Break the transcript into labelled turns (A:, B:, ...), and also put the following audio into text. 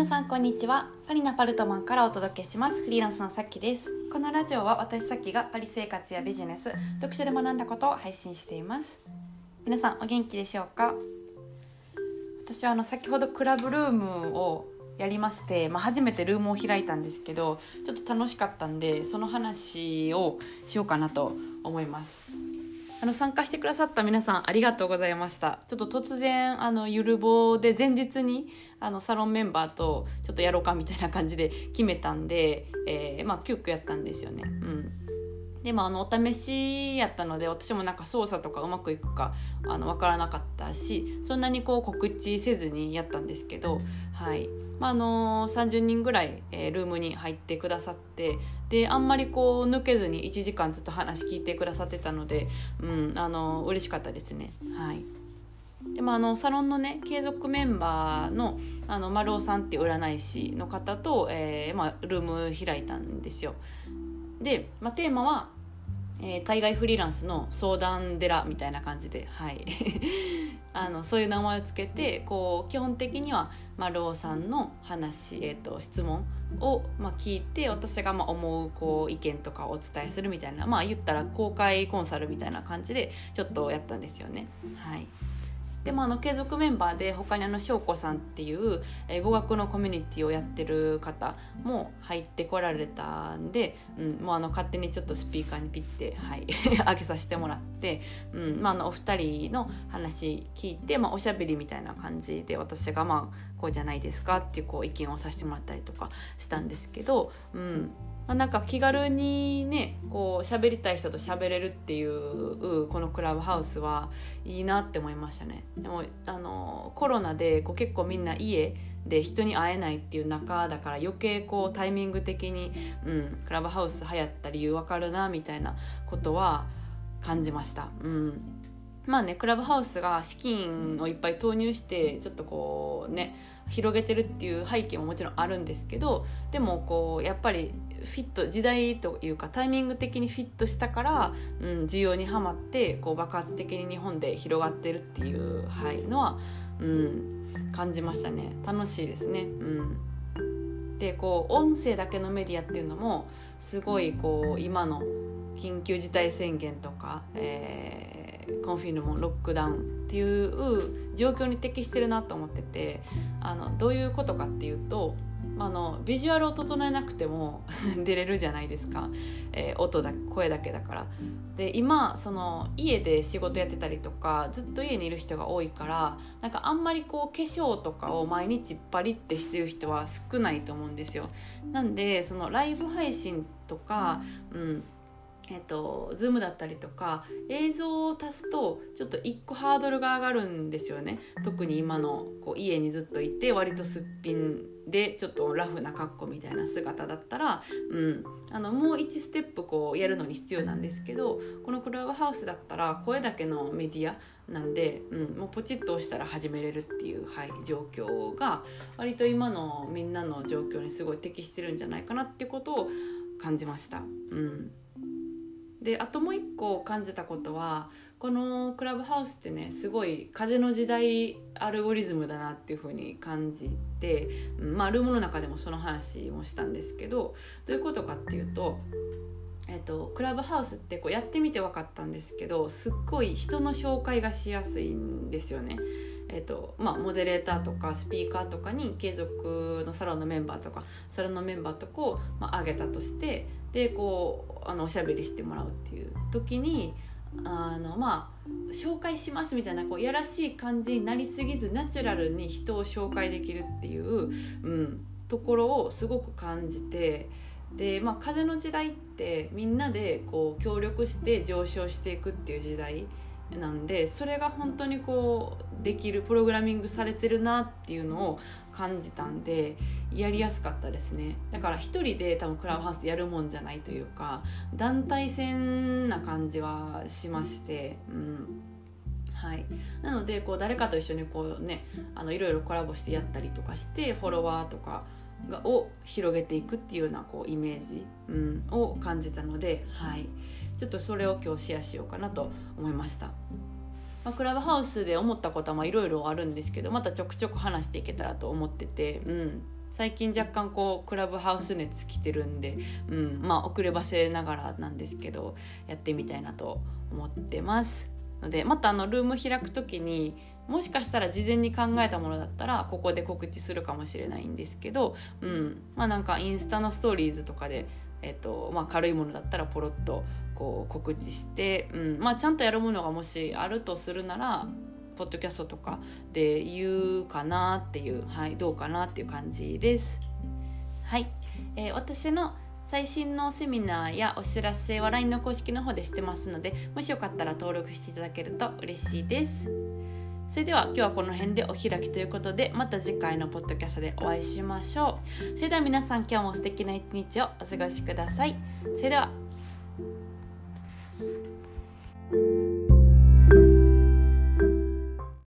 A: 皆さんこんにちは。パリナパルトマンからお届けします。フリーランスのさっきです。このラジオは私さっきがパリ生活やビジネス読書で学んだことを配信しています。皆さんお元気でしょうか？私はあの先ほどクラブルームをやりまして、まあ、初めてルームを開いたんですけどちょっと楽しかったんでその話をしようかなと思います。あの参加してくださった皆さんありがとうございました。ちょっと突然あのゆるぼで前日にあのサロンメンバーとちょっとやろうかみたいな感じで決めたんで、えー、まあ急遽やったんですよね。うん。でもあのお試しやったので私もなんか操作とかうまくいくかあの分からなかったしそんなにこう告知せずにやったんですけどはい。まあ、あの30人ぐらい、えー、ルームに入ってくださってであんまりこう抜けずに1時間ずっと話聞いてくださってたので、うん、あの嬉しかったですね。はいでもあのサロンのね継続メンバーのあの丸尾さんっていう占い師の方と、えーまあ、ルーム開いたんですよ。で、まあ、テーマはえー、海外フリーランスの相談寺みたいな感じで、はい、あのそういう名前をつけてこう基本的には丸尾さんの話、えーと、質問を、まあ、聞いて私がまあ思うこう意見とかをお伝えするみたいなまあ言ったら公開コンサルみたいな感じでちょっとやったんですよね。はいでもあの継続メンバーで他にあの翔子さんっていう、語学のコミュニティをやってる方も入ってこられたんで、うん、もうあの勝手にちょっとスピーカーにピッて、はい、上げさせてもらって、うんまあ、あのお二人の話聞いて、まあ、おしゃべりみたいな感じで私がまあこうじゃないですかっていうこう意見をさせてもらったりとかしたんですけど、うん。あ、なんか気軽にねこう喋りたい人と喋れるっていうこのクラブハウスはいいなって思いましたねでもあのコロナでこう結構みんな家で人に会えないっていう中だから余計こうタイミング的に、うん、クラブハウス流行った理由わかるなみたいなことは感じました。うんまあねクラブハウスが資金をいっぱい投入してちょっとこうね広げてるっていう背景ももちろんあるんですけどでもこうやっぱりフィット時代というかタイミング的にフィットしたから、うん、需要にはまってこう爆発的に日本で広がってるっていう、はい、のは、うん、感じましたね。楽しいですね。うん、でこう音声だけのメディアっていうのもすごいこう今の緊急事態宣言とか、えー、 confinement ロックダウンっていう状況に適してるなと思っててあのどういうことかっていうとまあのビジュアルを整えなくても 出れるじゃないですか、えー、音だ声だけだから。で今その家で仕事やってたりとかずっと家にいる人が多いからなんかあんまりこう化粧とかを毎日パリってしてる人は少ないと思うんですよ。なんでそのライブ配信とか、うんえっと、ズームだったりとか映像を足すとちょっと一個ハードルが上がるんですよね。特に今のこう家にずっといて割とすっぴんでちょっとラフな格好みたいな姿だったら、うん、あのもう1ステップこうやるのに必要なんですけどこのクラブハウスだったら声だけのメディアなんで、うん、もうポチッと押したら始めれるっていう、はい、状況が割と今のみんなの状況にすごい適してるんじゃないかなってことを感じました。うん。であともう一個感じたことはこのクラブハウスってねすごい風の時代アルゴリズムだなっていう風に感じて、まあルームの中でもその話もしたんですけどどういうことかっていうと。えっと、クラブハウスってこうやってみて分かったんですけどすっごい人の紹介がしやすいんですよね。えーとまあ、モデレーターとかスピーカーとかに継続のサロンのメンバーとかサロンのメンバーとかを、まあ、挙げたとしてでこうあのおしゃべりしてもらうっていう時にあのまあ紹介しますみたいなこうやらしい感じになりすぎずナチュラルに人を紹介できるっていう、うん、ところをすごく感じてで、まあ、風の時代ってみんなでこう協力して上昇していくっていう時代なんでそれが本当にこうできるプログラミングされてるなっていうのを感じたんでやりやすかったですね。だから一人で多分クラブハウスやるもんじゃないというか団体戦な感じはしましてうん。はい、なのでこう誰かと一緒にこうねあのいろいろコラボしてやったりとかしてフォロワーとかがを広げていくっていうようなこうイメージ、うん、を感じたので、はい、ちょっとそれを今日シェアしようかなと思いました。まあ、クラブハウスで思ったことはいろいろあるんですけどまたちょくちょく話していけたらと思ってて、うん、最近若干こうクラブハウス熱来てるんで、うん、まあ遅ればせながらなんですけどやってみたいなと思ってます。のでまたあのルーム開く時にもしかしたら事前に考えたものだったらここで告知するかもしれないんですけど、うん、まあなんかインスタのストーリーズとかで、えっとまあ、軽いものだったらポロッとこう告知して、うんまあ、ちゃんとやるものがもしあるとするならポッドキャストとかで言うかなっていう、はい、どうかなっていう感じです。はい、えー、私の最新のセミナーやお知らせは LINE の公式の方でしてますのでもしよかったら登録していただけると嬉しいです。それでは今日はこの辺でお開きということでまた次回のポッドキャストでお会いしましょうそれでは皆さん今日も素敵な一日をお過ごしくださいそれでは